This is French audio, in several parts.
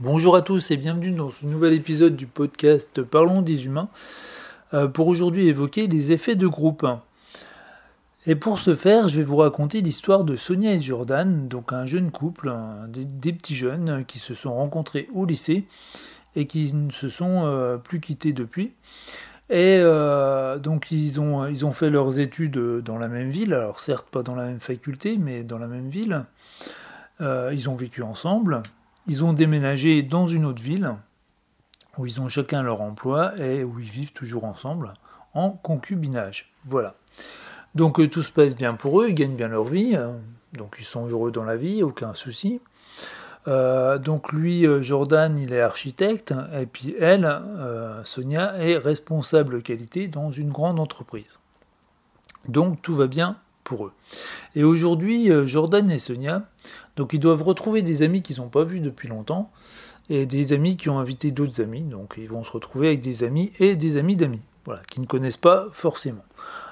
Bonjour à tous et bienvenue dans ce nouvel épisode du podcast Parlons des humains euh, pour aujourd'hui évoquer les effets de groupe. Et pour ce faire, je vais vous raconter l'histoire de Sonia et Jordan, donc un jeune couple, des, petits jeunes qui se sont rencontrés au lycée et qui ne se sont euh, plus quittés depuis. Et euh, donc ils ont, ils ont fait leurs études dans la même ville, alors certes pas dans la même faculté, mais dans la même ville. ils ont vécu ensemble. Ils ont déménagé dans une autre ville où ils ont chacun leur emploi et où ils vivent toujours ensemble en concubinage. Voilà. Donc euh, tout se passe bien pour eux, ils gagnent bien leur vie, hein. donc ils sont heureux dans la vie, aucun souci. Euh, donc lui, euh, Jordan, il est architecte, et puis elle, Sonia, est responsable qualité dans une grande entreprise. Donc tout va bien eux. Et aujourd'hui, Jordan et Sonia, donc ils doivent retrouver des amis qu'ils n'ont pas vus depuis longtemps et des amis qui ont invité d'autres amis. Donc ils vont se retrouver avec des amis et des amis d'amis, voilà, qui ne connaissent pas forcément.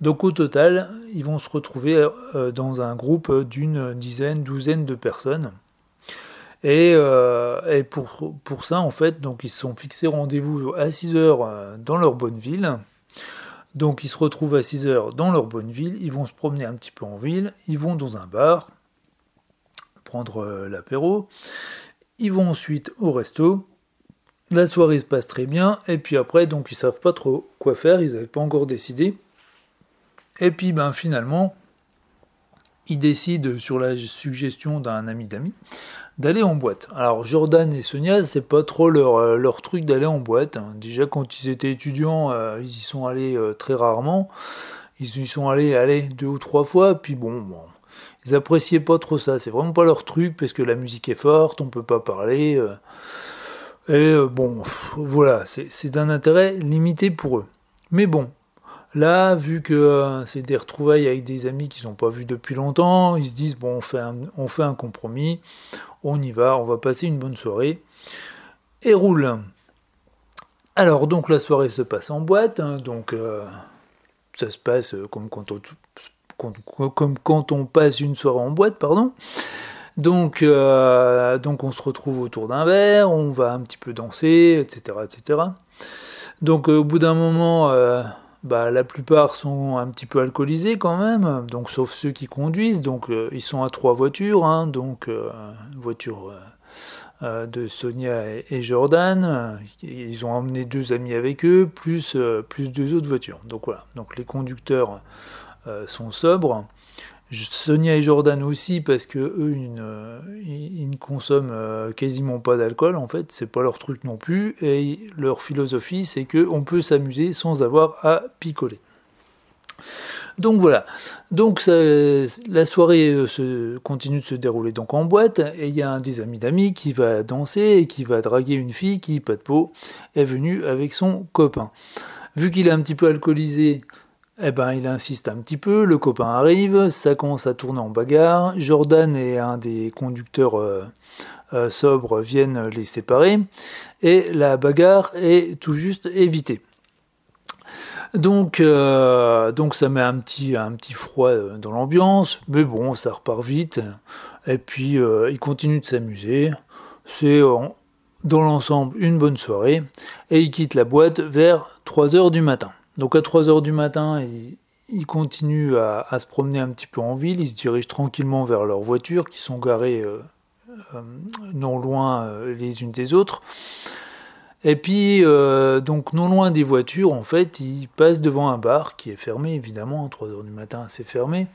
Donc au total, ils vont se retrouver euh, dans un groupe d'une dizaine, douzaine de personnes. Et, euh, pour, pour, ça, en fait, donc ils se sont fixés rendez-vous à 6 heures euh, dans leur bonne ville. Donc ils se retrouvent à 6 heures dans leur bonne ville, ils vont se promener un petit peu en ville, ils vont dans un bar, prendre euh, l'apéro. Ils vont ensuite au resto. La soirée se passe très bien. Et puis après, donc ils savent pas trop quoi faire. Ils n'avaient pas encore décidé. Et puis ben finalement, ils décident sur la suggestion d'un ami d'amis d'aller en boîte. Alors Jordan et Sonia, c'est pas trop leur, euh, truc d'aller en boîte. Hein. Déjà quand ils étaient étudiants, euh, ils y sont allés très rarement. Ils y sont allés, allez, deux ou trois fois, puis bon, ils appréciaient pas trop ça. C'est vraiment pas leur truc parce que la musique est forte, on peut pas parler. Euh. et euh, bon, voilà, c'est d'un intérêt limité pour eux. Mais bon, là, vu que euh, c'est des retrouvailles avec des amis qu'ils n'ont pas vus depuis longtemps, ils se disent bon, on fait, un, compromis, on y va, on va passer une bonne soirée et roule. Alors donc la soirée se passe en boîte, hein, donc ça se passe comme quand on comme quand on passe une soirée en boîte, pardon. Donc, euh, donc on se retrouve autour d'un verre, on va un petit peu danser, etc. etc. Donc au bout d'un moment, euh, bah, la plupart sont un petit peu alcoolisés quand même, donc sauf ceux qui conduisent. Donc euh, ils sont à trois voitures, hein, donc voiture de Sonia et, Jordan. Ils ont emmené deux amis avec eux, plus, plus deux autres voitures. Donc voilà, donc les conducteurs euh, sont sobres. Sonia et Jordan aussi parce que eux ils ne, consomment euh, quasiment pas d'alcool en fait. C'est pas leur truc non plus. Et leur philosophie c'est que on peut s'amuser sans avoir à picoler. Donc voilà. Donc la soirée euh, se, continue de se dérouler donc en boîte. Et il y a un des amis d'amis qui va danser et qui va draguer une fille qui pas de peau est venue avec son copain. Vu qu'il est un petit peu alcoolisé eh ben, il insiste un petit peu, le copain arrive, ça commence à tourner en bagarre. Jordan et un des conducteurs euh, euh, sobres viennent les séparer, et la bagarre est tout juste évitée. Donc, euh, ça met un petit, un petit froid dans l'ambiance, mais bon, ça repart vite. Et puis, ils continuent de s'amuser. C'est dans l'ensemble une bonne soirée. Et ils quittent la boîte vers 3h du matin. Donc à 3h du matin, ils, continuent à, se promener un petit peu en ville, ils se dirigent tranquillement vers leurs voitures qui sont garées euh, euh, non loin euh, les unes des autres. Et puis, donc non loin des voitures, en fait, ils passent devant un bar qui est fermé, évidemment, à 3h du matin, c'est fermé.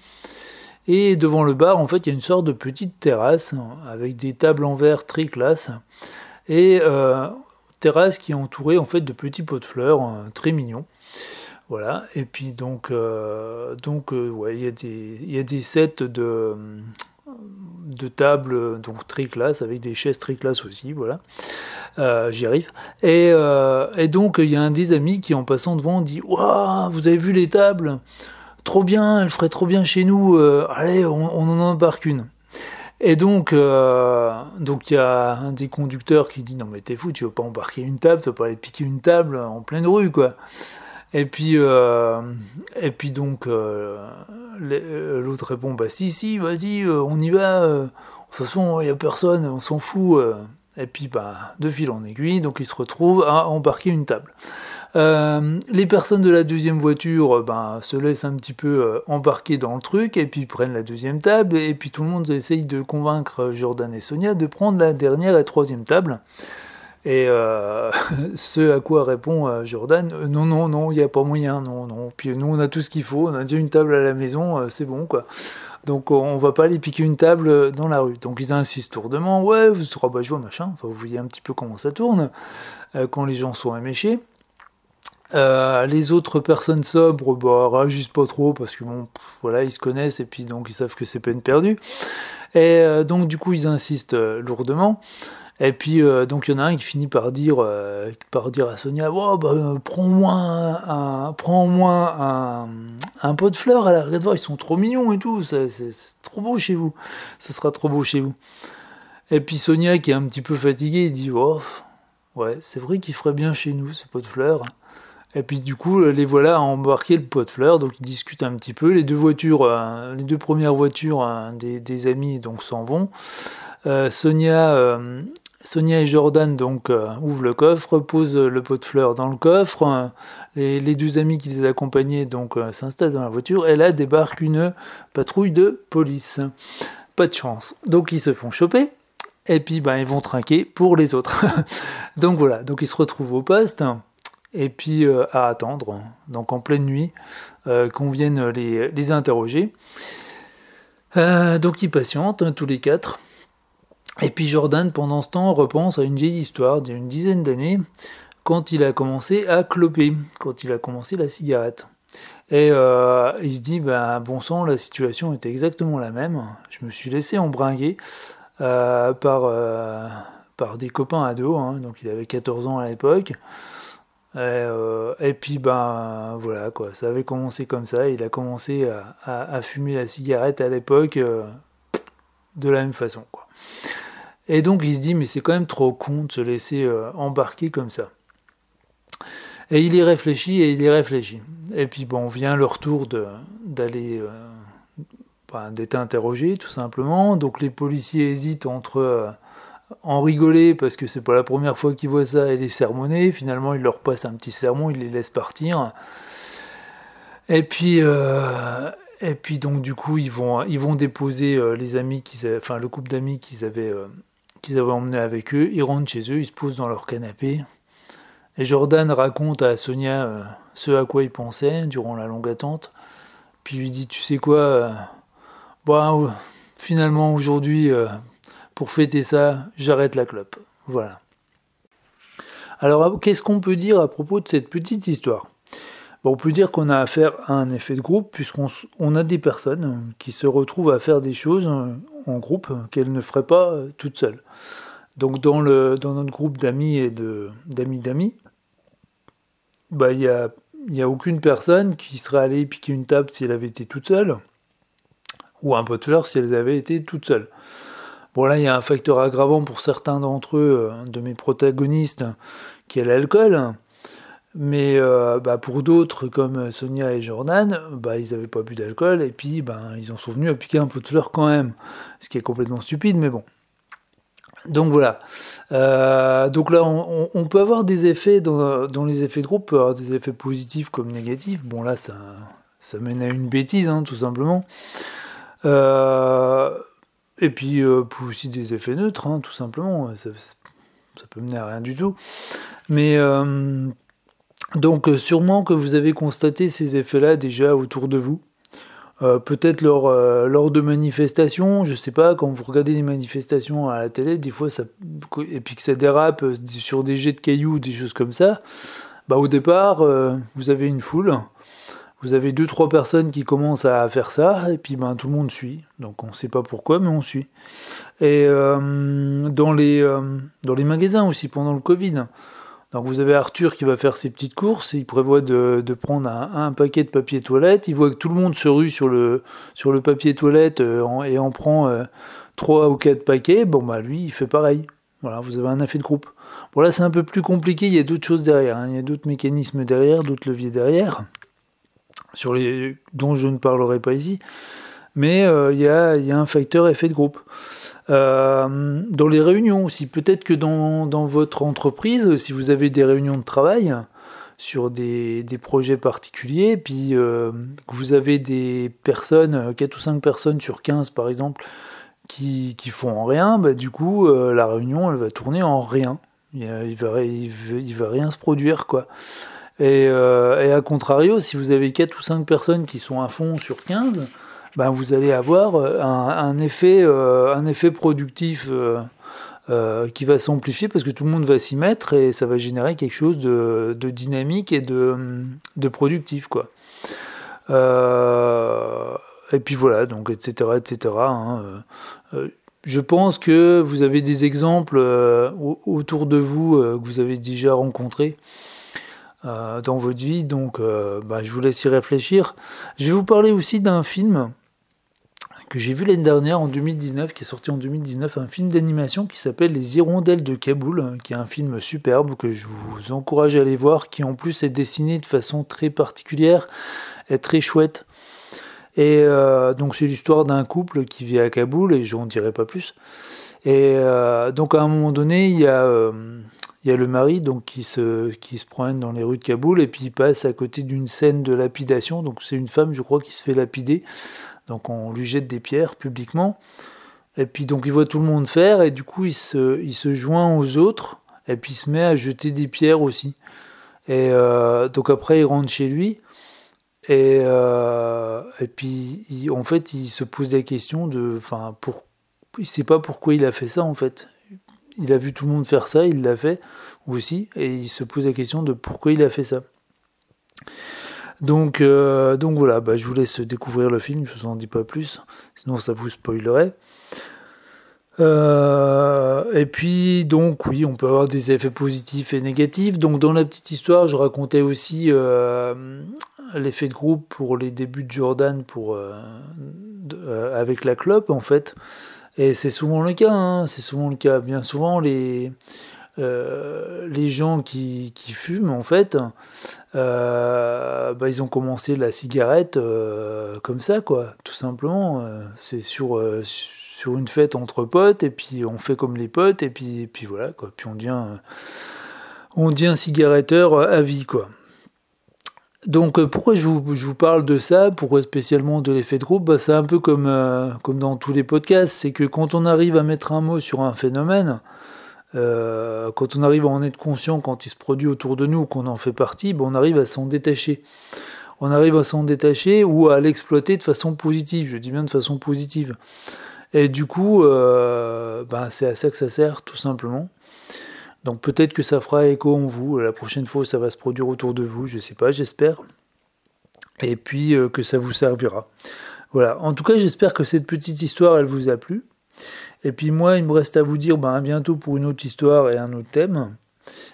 Et devant le bar, en fait, il y a une sorte de petite terrasse avec des tables en verre très classe. Et terrasse qui est entourée en fait de petits pots de fleurs très mignons. Voilà, et puis donc, euh, euh, ouais, il y, a des, y sets de, tables donc très classe avec des chaises très classe aussi, voilà. Euh, j'y arrive. Et, donc il y a un des amis qui en passant devant dit Waouh, vous avez vu les tables? Trop bien, elles feraient trop bien chez nous. allez, on, en embarque une. Et donc, donc il y a un des conducteurs qui dit non mais t'es fou, tu veux pas embarquer une table, tu veux pas aller piquer une table en pleine rue quoi. Et puis, euh, et puis donc, euh, euh, l'autre répond Bah, si, si, vas-y, on y va. de toute façon, il n'y a personne, on s'en fout. Et puis, bah, de fil en aiguille, donc ils se retrouvent à embarquer une table. Les personnes de la deuxième voiture ben, se laissent un petit peu embarquer dans le truc et puis prennent la deuxième table et puis tout le monde essaye de convaincre Jordan et Sonia de prendre la dernière et troisième table. Et euh, ce à quoi répond Jordan, non, non, non, il n'y a pas moyen, non, non. Puis nous, on a tout ce qu'il faut, on a déjà une table à la maison, c'est bon, quoi. Donc on va pas aller piquer une table dans la rue. Donc ils insistent tourdement, ouais, vous serez bah, je vois, machin, enfin, vous voyez un petit peu comment ça tourne quand les gens sont éméchés. Euh, les autres personnes sobres, bah, réagissent pas trop parce que bon, voilà, ils se connaissent et puis donc ils savent que c'est peine perdue. Et euh, donc du coup, ils insistent euh, lourdement. Et puis donc il y en a un qui finit par dire, par dire à Sonia, oh, bah, prends-moi un, prends un, un, pot de fleurs. À la regarde voir, ils sont trop mignons et tout. C'est trop beau chez vous. Ce sera trop beau chez vous. Et puis Sonia qui est un petit peu fatiguée, dit, oh, ouais, c'est vrai qu'il ferait bien chez nous ce pot de fleurs. Et puis du coup, les voilà à embarquer le pot de fleurs, donc ils discutent un petit peu. Les deux voitures, euh, les deux premières voitures euh, des, amis donc s'en vont. Euh, Sonia, Sonia et Jordan donc ouvrent le coffre, posent le pot de fleurs dans le coffre. Les, les deux amis qui les accompagnaient donc s'installent dans la voiture. Et là débarque une patrouille de police. Pas de chance. Donc ils se font choper. Et puis ben, ils vont trinquer pour les autres. donc voilà, ils se retrouvent au poste et puis euh, à attendre, donc en pleine nuit, euh, qu'on vienne les, interroger. Euh, donc ils patientent, hein, tous les quatre. Et puis Jordan, pendant ce temps, repense à une vieille histoire d'il y a une dizaine d'années, quand il a commencé à cloper, quand il a commencé la cigarette. Et il se dit, ben, bon sang, la situation est exactement la même. Je me suis laissé embringuer par, par des copains ados, hein, donc il avait 14 ans à l'époque. Euh, et, puis ben voilà quoi, ça avait commencé comme ça. Il a commencé à, fumer la cigarette à l'époque euh, de la même façon. Et donc il se dit mais c'est quand même trop con de se laisser euh, embarquer comme ça. Et il y réfléchit et il y réfléchit. Et puis bon vient le retour d'aller ben, d'être interrogé tout simplement. Donc les policiers hésitent entre en rigoler parce que c'est pas la première fois qu'ils voient ça et les sermonner. Finalement, il leur passe un petit sermon, il les laisse partir. Et puis, euh, et puis donc du coup, ils vont, ils vont déposer euh, les amis qu'ils, enfin le couple d'amis qu'ils avaient, euh, qu'ils avaient emmené avec eux. Ils rentrent chez eux, ils se posent dans leur canapé. Et Jordan raconte à Sonia ce à quoi il pensait durant la longue attente. Puis lui dit, tu sais quoi, bah, finalement aujourd'hui, pour fêter ça, j'arrête la clope. Voilà. Alors, qu'est-ce qu'on peut dire à propos de cette petite histoire? On peut dire qu'on a affaire à un effet de groupe, puisqu'on a des personnes qui se retrouvent à faire des choses en groupe qu'elles ne feraient pas euh, toutes seules. Donc, dans, notre groupe d'amis et d'amis d'amis, bah, il n'y a, aucune personne qui serait allée piquer une table si elle avait été toute seule, ou un pot de fleurs si elle avait été toute seule. Bon là, il y a un facteur aggravant pour certains d'entre eux, euh, de mes protagonistes, qui est l'alcool. Mais euh, bah, pour d'autres, comme Sonia et Jordan, bah, ils n'avaient pas bu d'alcool et puis bah, ils en sont venus à piquer un peu de fleurs quand même. Ce qui est complètement stupide, mais bon. Donc voilà. Euh, donc là, on, peut avoir des effets dans, les effets de groupe, des effets positifs comme négatifs. Bon là, ça, ça mène à une bêtise, hein, tout simplement. Euh, et puis, aussi des effets neutres, hein, tout simplement. Ça, peut mener à rien du tout. Mais donc, euh, sûrement que vous avez constaté ces effets-là déjà autour de vous. Peut-être lors, lors de manifestations, je sais pas, quand vous regardez les manifestations à la télé, des fois, ça, et puis que ça dérape sur des jets de cailloux, des choses comme ça, bah, au départ, vous avez une foule, vous avez deux trois personnes qui commencent à faire ça et puis ben tout le monde suit. Donc on ne sait pas pourquoi mais on suit. Et euh, euh, dans les magasins aussi pendant le Covid. Donc vous avez Arthur qui va faire ses petites courses, il prévoit de, prendre un, paquet de papier toilette, il voit que tout le monde se rue sur le, sur le papier toilette euh, et en prend trois ou quatre paquets, bon bah lui il fait pareil. Voilà, vous avez un effet de groupe. Bon là c'est un peu plus compliqué, il y a d'autres choses derrière, hein. il y a d'autres mécanismes derrière, d'autres leviers derrière sur les, dont je ne parlerai pas ici. Mais euh, il y, a, un facteur effet de groupe. Dans les réunions aussi. Peut-être que dans, dans, votre entreprise, si vous avez des réunions de travail sur des, des projets particuliers, puis que vous avez des personnes, 4 ou 5 personnes sur 15 par exemple, qui, qui font rien, bah, du coup, la réunion, elle va tourner en rien. Il, il, va, il va rien se produire, quoi. Et, euh, et, à contrario, si vous avez 4 ou 5 personnes qui sont à fond sur 15, ben vous allez avoir euh, un, effet, euh, un effet productif euh, qui va s'amplifier parce que tout le monde va s'y mettre et ça va générer quelque chose de, dynamique et de, de productif. Quoi. Et puis voilà, donc etc. etc. Hein, je pense que vous avez des exemples autour de vous que vous avez déjà rencontrés dans votre vie. Donc, bah, je vous laisse y réfléchir. Je vais vous parler aussi d'un film que j'ai vu l'année dernière en 2019, qui est sorti en 2019, un film d'animation qui s'appelle Les Hirondelles de Kaboul, qui est un film superbe que je vous encourage à aller voir, qui en plus est dessiné de façon très particulière et très chouette. Et euh, donc c'est l'histoire d'un couple qui vit à Kaboul, et je n'en dirai pas plus. Et euh, donc à un moment donné, il y a euh, il y a le mari donc qui se qui se promène dans les rues de Kaboul et puis il passe à côté d'une scène de lapidation. Donc c'est une femme, je crois, qui se fait lapider. Donc on lui jette des pierres publiquement. Et puis donc il voit tout le monde faire et du coup il se il se joint aux autres et puis il se met à jeter des pierres aussi. Et euh, donc après il rentre chez lui. Et, euh, et puis, en fait, il se pose la question de, enfin, pour, il sait pas pourquoi il a fait ça en fait il a vu tout le monde faire ça, il l'a fait aussi, et il se pose la question de pourquoi il a fait ça. Donc, euh, donc voilà, bah, je vous laisse découvrir le film, je ne vous en dis pas plus, sinon ça vous spoilerait. Euh, et puis donc oui, on peut avoir des effets positifs et négatifs. Donc dans la petite histoire, je racontais aussi euh, l'effet de groupe pour les débuts de Jordan pour, avec la clope en fait. Et c'est souvent le cas, hein, c'est souvent le cas. Bien souvent, les, euh, les gens qui, qui, fument, en fait, euh, bah, ils ont commencé la cigarette euh, comme ça, quoi, tout simplement. C'est sur, sur une fête entre potes, et puis on fait comme les potes, et puis, puis voilà, quoi. Puis on devient, on devient cigaretteur à vie, quoi. Donc pourquoi je vous, je vous, parle de ça? Pourquoi spécialement de l'effet de groupe? Bah, C'est un peu comme, comme dans tous les podcasts, c'est que quand on arrive à mettre un mot sur un phénomène, euh, quand on arrive à en être conscient quand il se produit autour de nous, qu'on en fait partie, bah, on arrive à s'en détacher. On arrive à s'en détacher ou à l'exploiter de façon positive, je dis bien de façon positive. Et du coup, euh, bah, c'est à ça que ça sert, tout simplement. Donc peut-être que ça fera écho en vous. La prochaine fois, ça va se produire autour de vous. Je sais pas, j'espère. Et puis euh, que ça vous servira. Voilà. En tout cas, j'espère que cette petite histoire, elle vous a plu. Et puis moi, il me reste à vous dire ben, à bientôt pour une autre histoire et un autre thème.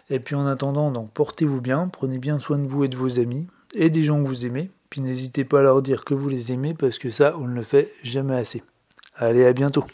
Et puis en attendant, donc portez-vous bien, prenez bien soin de vous et de vos amis et des gens que vous aimez. Puis n'hésitez pas à leur dire que vous les aimez parce que ça, on ne le fait jamais assez. Allez, à bientôt.